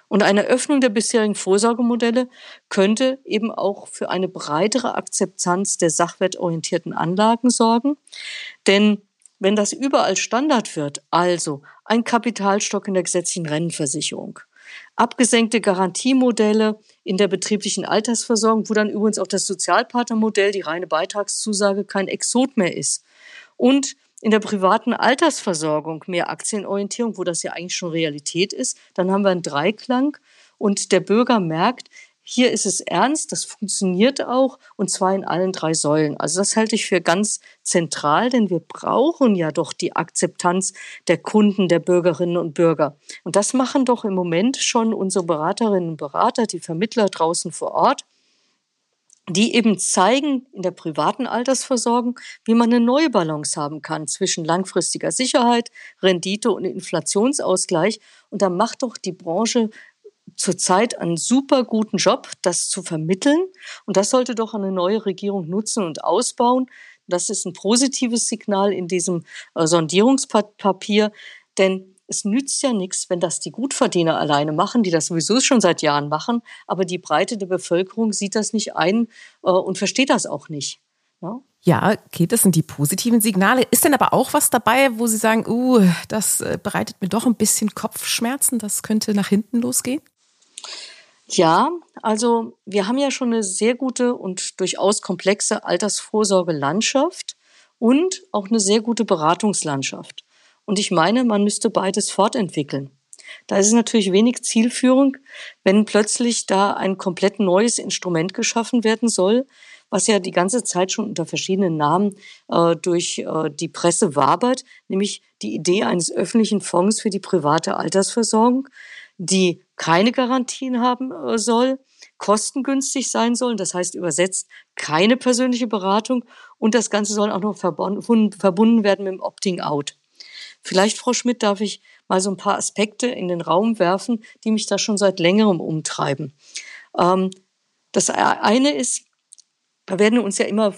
Und eine Öffnung der bisherigen Vorsorgemodelle könnte eben auch für eine breitere Akzeptanz der sachwertorientierten Anlagen sorgen. Denn wenn das überall Standard wird, also ein Kapitalstock in der gesetzlichen Rentenversicherung, abgesenkte Garantiemodelle in der betrieblichen Altersversorgung, wo dann übrigens auch das Sozialpartnermodell, die reine Beitragszusage, kein Exot mehr ist. Und in der privaten Altersversorgung mehr Aktienorientierung, wo das ja eigentlich schon Realität ist. Dann haben wir einen Dreiklang und der Bürger merkt, hier ist es ernst, das funktioniert auch und zwar in allen drei Säulen. Also das halte ich für ganz zentral, denn wir brauchen ja doch die Akzeptanz der Kunden, der Bürgerinnen und Bürger. Und das machen doch im Moment schon unsere Beraterinnen und Berater, die Vermittler draußen vor Ort die eben zeigen in der privaten Altersversorgung, wie man eine neue Balance haben kann zwischen langfristiger Sicherheit, Rendite und Inflationsausgleich. Und da macht doch die Branche zurzeit einen super guten Job, das zu vermitteln. Und das sollte doch eine neue Regierung nutzen und ausbauen. Das ist ein positives Signal in diesem äh, Sondierungspapier, denn es nützt ja nichts, wenn das die Gutverdiener alleine machen, die das sowieso schon seit Jahren machen, aber die Breite der Bevölkerung sieht das nicht ein äh, und versteht das auch nicht. Ja? Ja, okay, das sind die positiven Signale. Ist denn aber auch was dabei, wo Sie sagen, uh, das äh, bereitet mir doch ein bisschen Kopfschmerzen, das könnte nach hinten losgehen? Ja, also wir haben ja schon eine sehr gute und durchaus komplexe Altersvorsorgelandschaft und auch eine sehr gute Beratungslandschaft. Und ich meine, man müsste beides fortentwickeln. Da ist es natürlich wenig Zielführung, wenn plötzlich da ein komplett neues Instrument geschaffen werden soll, was ja die ganze Zeit schon unter verschiedenen Namen äh, durch äh, die Presse wabert, nämlich die Idee eines öffentlichen Fonds für die private Altersversorgung, die keine Garantien haben äh, soll, kostengünstig sein soll, das heißt übersetzt keine persönliche Beratung und das Ganze soll auch noch verbunden, verbunden werden mit dem Opting-out. Vielleicht, Frau Schmidt, darf ich mal so ein paar Aspekte in den Raum werfen, die mich da schon seit längerem umtreiben. Ähm, das eine ist, da werden uns ja immer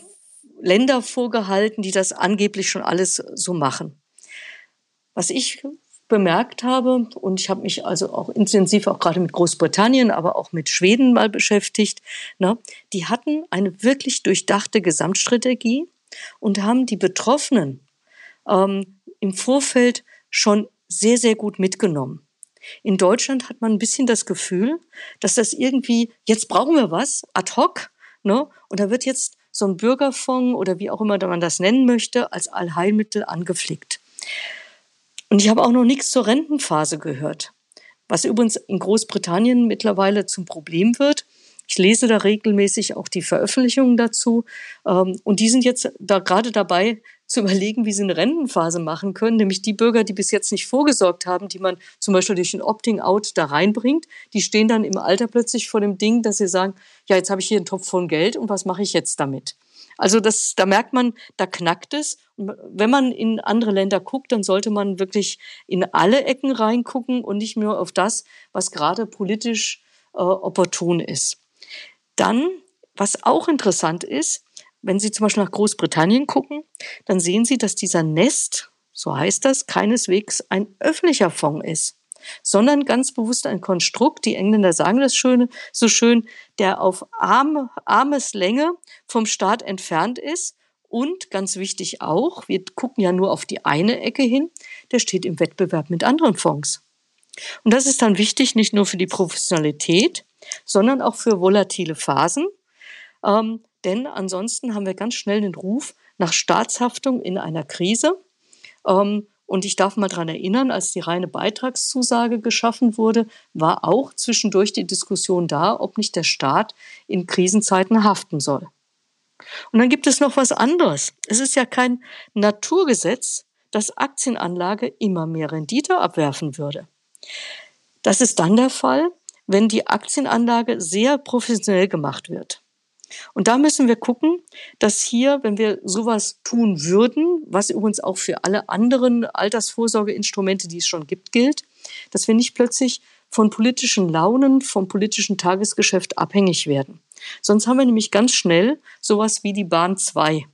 Länder vorgehalten, die das angeblich schon alles so machen. Was ich bemerkt habe, und ich habe mich also auch intensiv auch gerade mit Großbritannien, aber auch mit Schweden mal beschäftigt, ne, die hatten eine wirklich durchdachte Gesamtstrategie und haben die Betroffenen ähm, im Vorfeld schon sehr, sehr gut mitgenommen. In Deutschland hat man ein bisschen das Gefühl, dass das irgendwie, jetzt brauchen wir was, ad hoc, ne? Und da wird jetzt so ein Bürgerfonds oder wie auch immer man das nennen möchte, als Allheilmittel angeflickt. Und ich habe auch noch nichts zur Rentenphase gehört, was übrigens in Großbritannien mittlerweile zum Problem wird. Ich lese da regelmäßig auch die Veröffentlichungen dazu. Ähm, und die sind jetzt da gerade dabei, zu überlegen, wie sie eine Rentenphase machen können, nämlich die Bürger, die bis jetzt nicht vorgesorgt haben, die man zum Beispiel durch ein Opting-out da reinbringt, die stehen dann im Alter plötzlich vor dem Ding, dass sie sagen, ja, jetzt habe ich hier einen Topf von Geld und was mache ich jetzt damit? Also das, da merkt man, da knackt es. Wenn man in andere Länder guckt, dann sollte man wirklich in alle Ecken reingucken und nicht nur auf das, was gerade politisch äh, opportun ist. Dann, was auch interessant ist, wenn Sie zum Beispiel nach Großbritannien gucken, dann sehen Sie, dass dieser Nest, so heißt das, keineswegs ein öffentlicher Fonds ist, sondern ganz bewusst ein Konstrukt, die Engländer sagen das schön, so schön, der auf Arm, Armeslänge vom Staat entfernt ist und ganz wichtig auch, wir gucken ja nur auf die eine Ecke hin, der steht im Wettbewerb mit anderen Fonds. Und das ist dann wichtig, nicht nur für die Professionalität, sondern auch für volatile Phasen. Ähm, denn ansonsten haben wir ganz schnell den Ruf nach Staatshaftung in einer Krise. Ähm, und ich darf mal daran erinnern, als die reine Beitragszusage geschaffen wurde, war auch zwischendurch die Diskussion da, ob nicht der Staat in Krisenzeiten haften soll. Und dann gibt es noch was anderes. Es ist ja kein Naturgesetz, dass Aktienanlage immer mehr Rendite abwerfen würde. Das ist dann der Fall, wenn die Aktienanlage sehr professionell gemacht wird. Und da müssen wir gucken, dass hier, wenn wir sowas tun würden, was übrigens auch für alle anderen Altersvorsorgeinstrumente, die es schon gibt, gilt, dass wir nicht plötzlich von politischen Launen, vom politischen Tagesgeschäft abhängig werden. Sonst haben wir nämlich ganz schnell sowas wie die Bahn 2.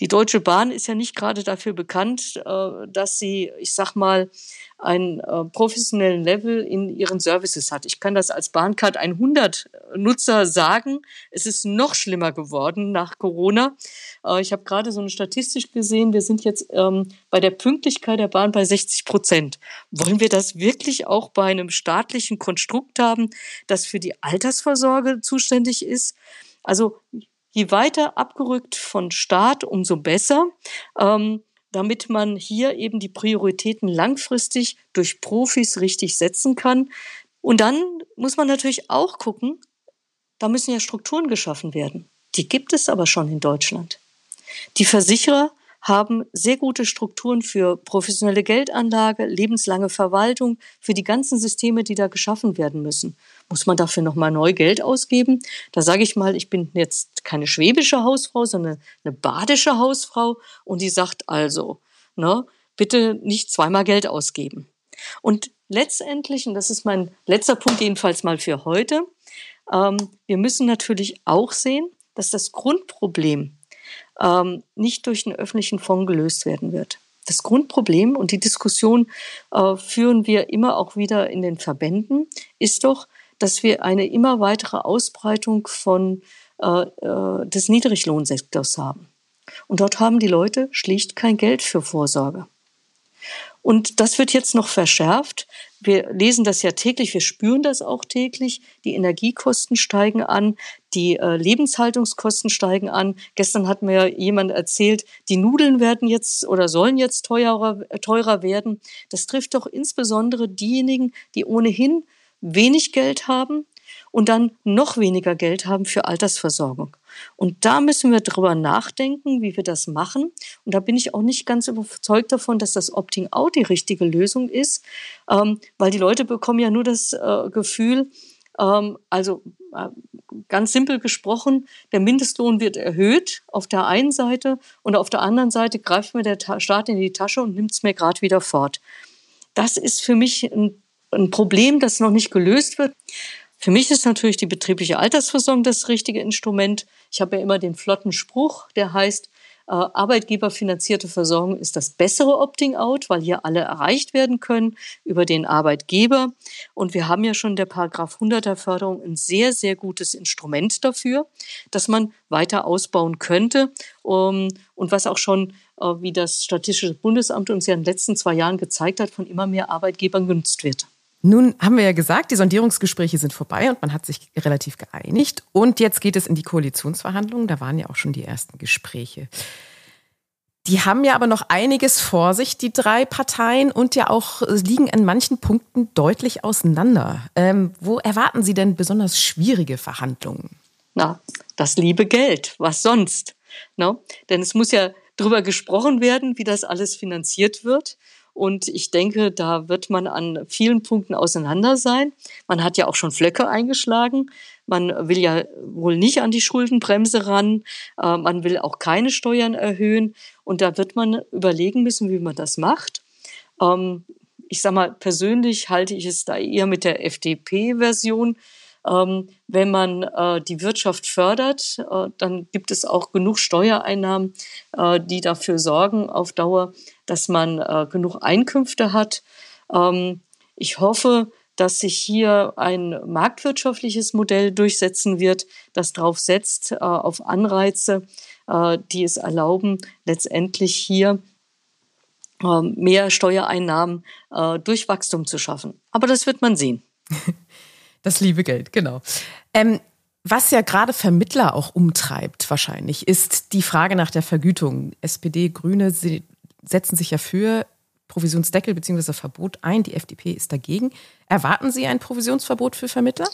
Die Deutsche Bahn ist ja nicht gerade dafür bekannt, äh, dass sie, ich sag mal, einen äh, professionellen Level in ihren Services hat. Ich kann das als Bahncard 100 Nutzer sagen. Es ist noch schlimmer geworden nach Corona. Äh, ich habe gerade so eine Statistik gesehen. Wir sind jetzt ähm, bei der Pünktlichkeit der Bahn bei 60 Prozent. Wollen wir das wirklich auch bei einem staatlichen Konstrukt haben, das für die Altersvorsorge zuständig ist? Also je weiter abgerückt von Staat, umso besser. Ähm, damit man hier eben die Prioritäten langfristig durch Profis richtig setzen kann. Und dann muss man natürlich auch gucken, da müssen ja Strukturen geschaffen werden. Die gibt es aber schon in Deutschland. Die Versicherer haben sehr gute Strukturen für professionelle Geldanlage, lebenslange Verwaltung, für die ganzen Systeme, die da geschaffen werden müssen. Muss man dafür nochmal neu Geld ausgeben? Da sage ich mal, ich bin jetzt keine schwäbische Hausfrau, sondern eine badische Hausfrau und die sagt also, ne, bitte nicht zweimal Geld ausgeben. Und letztendlich, und das ist mein letzter Punkt jedenfalls mal für heute, ähm, wir müssen natürlich auch sehen, dass das Grundproblem ähm, nicht durch einen öffentlichen Fonds gelöst werden wird. Das Grundproblem und die Diskussion äh, führen wir immer auch wieder in den Verbänden, ist doch, dass wir eine immer weitere Ausbreitung von, äh, äh, des Niedriglohnsektors haben. Und dort haben die Leute schlicht kein Geld für Vorsorge. Und das wird jetzt noch verschärft. Wir lesen das ja täglich, wir spüren das auch täglich. Die Energiekosten steigen an, die äh, Lebenshaltungskosten steigen an. Gestern hat mir jemand erzählt, die Nudeln werden jetzt oder sollen jetzt teurer, teurer werden. Das trifft doch insbesondere diejenigen, die ohnehin wenig Geld haben und dann noch weniger Geld haben für Altersversorgung. Und da müssen wir drüber nachdenken, wie wir das machen. Und da bin ich auch nicht ganz überzeugt davon, dass das Opting-out die richtige Lösung ist, ähm, weil die Leute bekommen ja nur das äh, Gefühl, ähm, also äh, ganz simpel gesprochen, der Mindestlohn wird erhöht auf der einen Seite und auf der anderen Seite greift mir der Staat in die Tasche und nimmt es mir gerade wieder fort. Das ist für mich ein ein Problem, das noch nicht gelöst wird. Für mich ist natürlich die betriebliche Altersversorgung das richtige Instrument. Ich habe ja immer den flotten Spruch, der heißt, äh, arbeitgeberfinanzierte Versorgung ist das bessere Opting-out, weil hier alle erreicht werden können über den Arbeitgeber. Und wir haben ja schon der Paragraph 100er Förderung ein sehr, sehr gutes Instrument dafür, dass man weiter ausbauen könnte. Um, und was auch schon, äh, wie das Statistische Bundesamt uns ja in den letzten zwei Jahren gezeigt hat, von immer mehr Arbeitgebern genutzt wird. Nun haben wir ja gesagt, die Sondierungsgespräche sind vorbei und man hat sich relativ geeinigt. Und jetzt geht es in die Koalitionsverhandlungen. Da waren ja auch schon die ersten Gespräche. Die haben ja aber noch einiges vor sich, die drei Parteien, und ja auch liegen in manchen Punkten deutlich auseinander. Ähm, wo erwarten Sie denn besonders schwierige Verhandlungen? Na, das liebe Geld. Was sonst? No? Denn es muss ja darüber gesprochen werden, wie das alles finanziert wird. Und ich denke, da wird man an vielen Punkten auseinander sein. Man hat ja auch schon Flöcke eingeschlagen. Man will ja wohl nicht an die Schuldenbremse ran. Äh, man will auch keine Steuern erhöhen. Und da wird man überlegen müssen, wie man das macht. Ähm, ich sage mal, persönlich halte ich es da eher mit der FDP-Version wenn man äh, die Wirtschaft fördert, äh, dann gibt es auch genug Steuereinnahmen, äh, die dafür sorgen auf Dauer, dass man genug Einkünfte hat. Ähm, ich hoffe, dass sich hier ein marktwirtschaftliches Modell durchsetzen wird, das darauf setzt, auf Anreize, die es erlauben, letztendlich hier ähm, mehr Steuereinnahmen durch Wachstum zu schaffen. Aber das wird man sehen. <laughs> Das liebe Geld, genau. Ähm, was ja gerade Vermittler auch umtreibt, wahrscheinlich, ist die Frage nach der Vergütung. SPD, Grüne setzen sich ja für Provisionsdeckel bzw. Verbot ein. Die FDP ist dagegen. Erwarten Sie ein Provisionsverbot für Vermittler?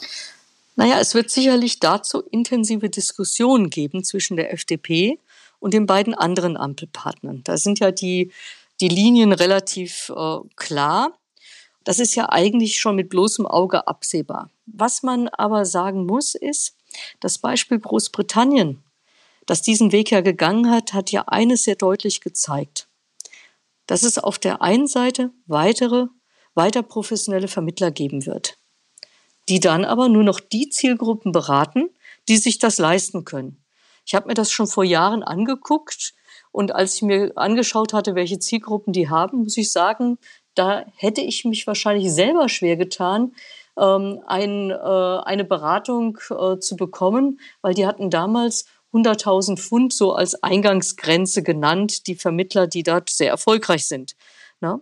Naja, es wird sicherlich dazu intensive Diskussionen geben zwischen der FDP und den beiden anderen Ampelpartnern. Da sind ja die, die Linien relativ äh, klar. Das ist ja eigentlich schon mit bloßem Auge absehbar. Was man aber sagen muss, ist, das Beispiel Großbritannien, das diesen Weg ja gegangen hat, hat ja eines sehr deutlich gezeigt. Dass es auf der einen Seite weitere, weiter professionelle Vermittler geben wird, die dann aber nur noch die Zielgruppen beraten, die sich das leisten können. Ich habe mir das schon vor Jahren angeguckt und als ich mir angeschaut hatte, welche Zielgruppen die haben, muss ich sagen, da hätte ich mich wahrscheinlich selber schwer getan, ähm, ein, äh, eine Beratung äh, zu bekommen, weil die hatten damals 100.000 Pfund so als Eingangsgrenze genannt, die Vermittler, die dort sehr erfolgreich sind. Na?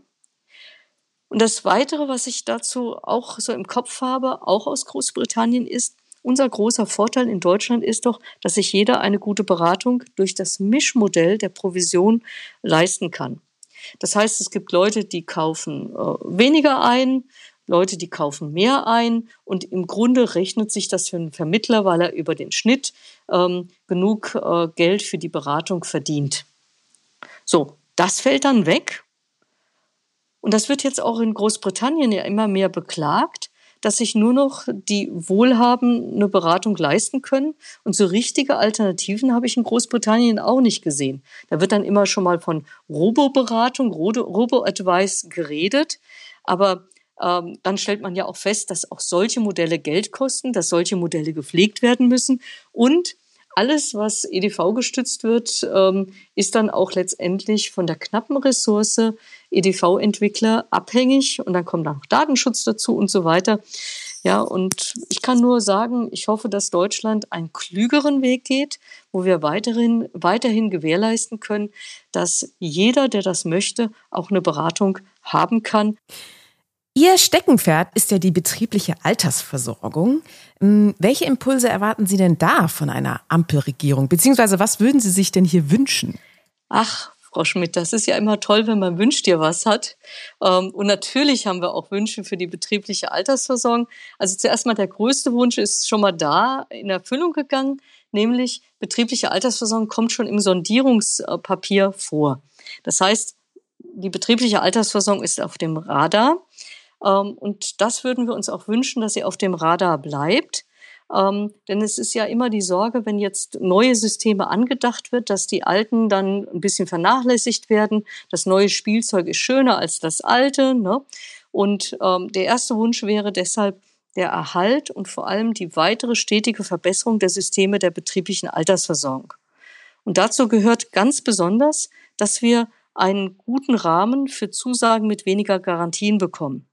Und das Weitere, was ich dazu auch so im Kopf habe, auch aus Großbritannien, ist, unser großer Vorteil in Deutschland ist doch, dass sich jeder eine gute Beratung durch das Mischmodell der Provision leisten kann. Das heißt, es gibt Leute, die kaufen äh, weniger ein, Leute, die kaufen mehr ein und im Grunde rechnet sich das für einen Vermittler, weil er über den Schnitt ähm, genug äh, Geld für die Beratung verdient. So, das fällt dann weg. Und das wird jetzt auch in Großbritannien ja immer mehr beklagt, dass sich nur noch die Wohlhaben eine Beratung leisten können. Und so richtige Alternativen habe ich in Großbritannien auch nicht gesehen. Da wird dann immer schon mal von Robo-Beratung, Robo-Advice geredet. Aber ähm, dann stellt man ja auch fest, dass auch solche Modelle Geld kosten, dass solche Modelle gepflegt werden müssen und alles, was EDV gestützt wird, ähm, ist dann auch letztendlich von der knappen Ressource EDV-Entwickler abhängig und dann kommt noch Datenschutz dazu und so weiter. Ja, und ich kann nur sagen, ich hoffe, dass Deutschland einen klügeren Weg geht, wo wir weiterhin, weiterhin gewährleisten können, dass jeder, der das möchte, auch eine Beratung haben kann. Ihr Steckenpferd ist ja die betriebliche Altersversorgung. Hm, welche Impulse erwarten Sie denn da von einer Ampelregierung? Beziehungsweise was würden Sie sich denn hier wünschen? Ach, Frau Schmidt, das ist ja immer toll, wenn man wünscht dir was hat. Ähm, und natürlich haben wir auch Wünsche für die betriebliche Altersversorgung. Also zuerst mal der größte Wunsch ist schon mal da in Erfüllung gegangen, nämlich betriebliche Altersversorgung kommt schon im Sondierungspapier vor. Das heißt, die betriebliche Altersversorgung ist auf dem Radar. Ähm, und das würden wir uns auch wünschen, dass sie auf dem Radar bleibt. Ähm, denn es ist ja immer die Sorge, wenn jetzt neue Systeme angedacht wird, dass die alten dann ein bisschen vernachlässigt werden. Das neue Spielzeug ist schöner als das alte. Ne? Und ähm, der erste Wunsch wäre deshalb, der Erhalt und vor allem die weitere stetige Verbesserung der Systeme der betrieblichen Altersversorgung. Und dazu gehört ganz besonders, dass wir einen guten Rahmen für Zusagen mit weniger Garantien bekommen.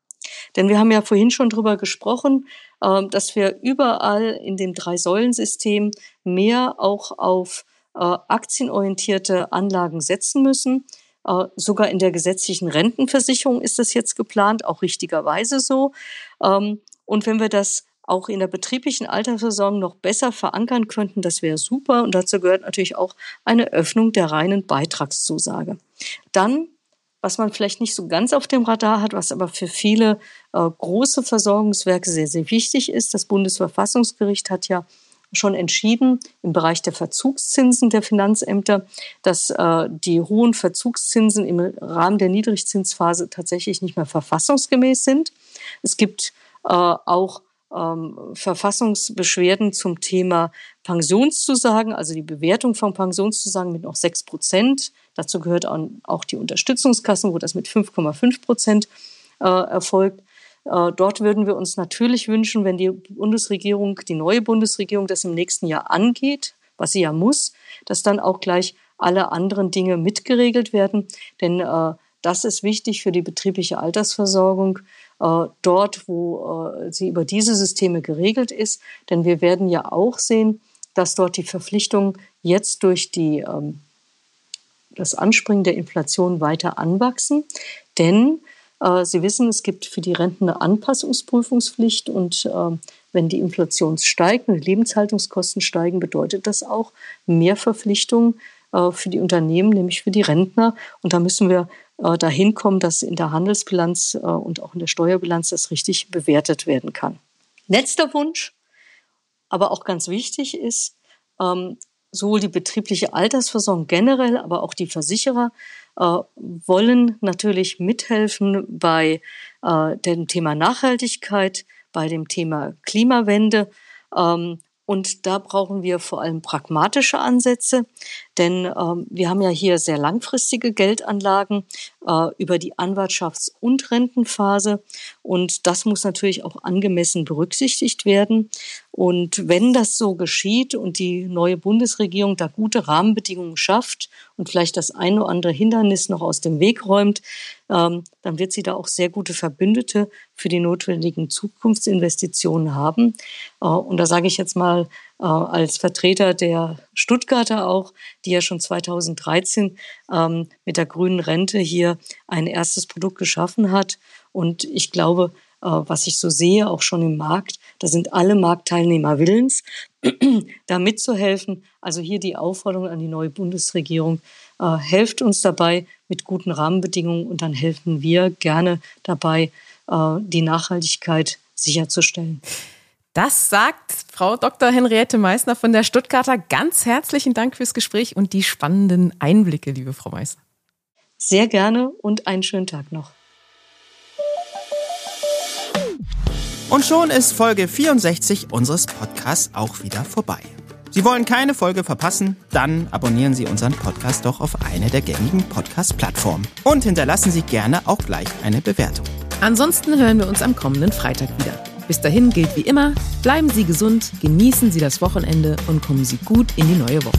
Denn wir haben ja vorhin schon darüber gesprochen, ähm, dass wir überall in dem Drei-Säulen-System mehr auch auf äh, aktienorientierte Anlagen setzen müssen. Äh, sogar in der gesetzlichen Rentenversicherung ist das jetzt geplant, auch richtigerweise so. Ähm, und wenn wir das auch in der betrieblichen Altersversorgung noch besser verankern könnten, das wäre super. Und dazu gehört natürlich auch eine Öffnung der reinen Beitragszusage. Dann, was man vielleicht nicht so ganz auf dem Radar hat, was aber für viele äh, große Versorgungswerke sehr, sehr wichtig ist, das Bundesverfassungsgericht hat ja schon entschieden im Bereich der Verzugszinsen der Finanzämter, dass äh, die hohen Verzugszinsen im Rahmen der Niedrigzinsphase tatsächlich nicht mehr verfassungsgemäß sind. Es gibt äh, auch ähm, Verfassungsbeschwerden zum Thema Pensionszusagen, also die Bewertung von Pensionszusagen mit noch sechs Prozent. Dazu gehört auch die Unterstützungskassen, wo das mit 5,5 Prozent äh, erfolgt. Äh, dort würden wir uns natürlich wünschen, wenn die Bundesregierung, die neue Bundesregierung das im nächsten Jahr angeht, was sie ja muss, dass dann auch gleich alle anderen Dinge mitgeregelt werden. Denn äh, das ist wichtig für die betriebliche Altersversorgung, dort, wo äh, sie über diese Systeme geregelt ist. Denn wir werden ja auch sehen, dass dort die Verpflichtungen jetzt durch die, ähm, das Anspringen der Inflation weiter anwachsen. Denn äh, Sie wissen, es gibt für die Renten eine Anpassungsprüfungspflicht und äh, wenn die Inflation steigt und die Lebenshaltungskosten steigen, bedeutet das auch mehr Verpflichtungen äh, für die Unternehmen, nämlich für die Rentner. Und da müssen wir äh, dahin kommen, dass in der Handelsbilanz äh, und auch in der Steuerbilanz das richtig bewertet werden kann. Letzter Wunsch, aber auch ganz wichtig ist, ähm, sowohl die betriebliche Altersversorgung generell, aber auch die Versicherer äh, wollen natürlich mithelfen bei äh, dem Thema Nachhaltigkeit, bei dem Thema Klimawende. Ähm, und da brauchen wir vor allem pragmatische Ansätze, denn ähm, wir haben ja hier sehr langfristige Geldanlagen äh, über die Anwartschafts- und Rentenphase. Und das muss natürlich auch angemessen berücksichtigt werden. Und wenn das so geschieht und die neue Bundesregierung da gute Rahmenbedingungen schafft und vielleicht das eine oder andere Hindernis noch aus dem Weg räumt, ähm, dann wird sie da auch sehr gute Verbündete für die notwendigen Zukunftsinvestitionen haben. Äh, und da sage ich jetzt mal äh, als Vertreter der Stuttgarter auch, die ja schon 2013 ähm, mit der grünen Rente hier ein erstes Produkt geschaffen hat. Und ich glaube, was ich so sehe, auch schon im Markt, da sind alle Marktteilnehmer willens, <clears throat> da mitzuhelfen. Also hier die Aufforderung an die neue Bundesregierung, äh, helft uns dabei mit guten Rahmenbedingungen und dann helfen wir gerne dabei, äh, die Nachhaltigkeit sicherzustellen. Das sagt Frau Dr. Henriette Meissner von der Stuttgarter. Ganz herzlichen Dank fürs Gespräch und die spannenden Einblicke, liebe Frau Meissner. Sehr gerne und einen schönen Tag noch. Und schon ist Folge 64 unseres Podcasts auch wieder vorbei. Sie wollen keine Folge verpassen? Dann abonnieren Sie unseren Podcast doch auf eine der gängigen Podcast-Plattformen und hinterlassen Sie gerne auch gleich eine Bewertung. Ansonsten hören wir uns am kommenden Freitag wieder. Bis dahin gilt wie immer, bleiben Sie gesund, genießen Sie das Wochenende und kommen Sie gut in die neue Woche.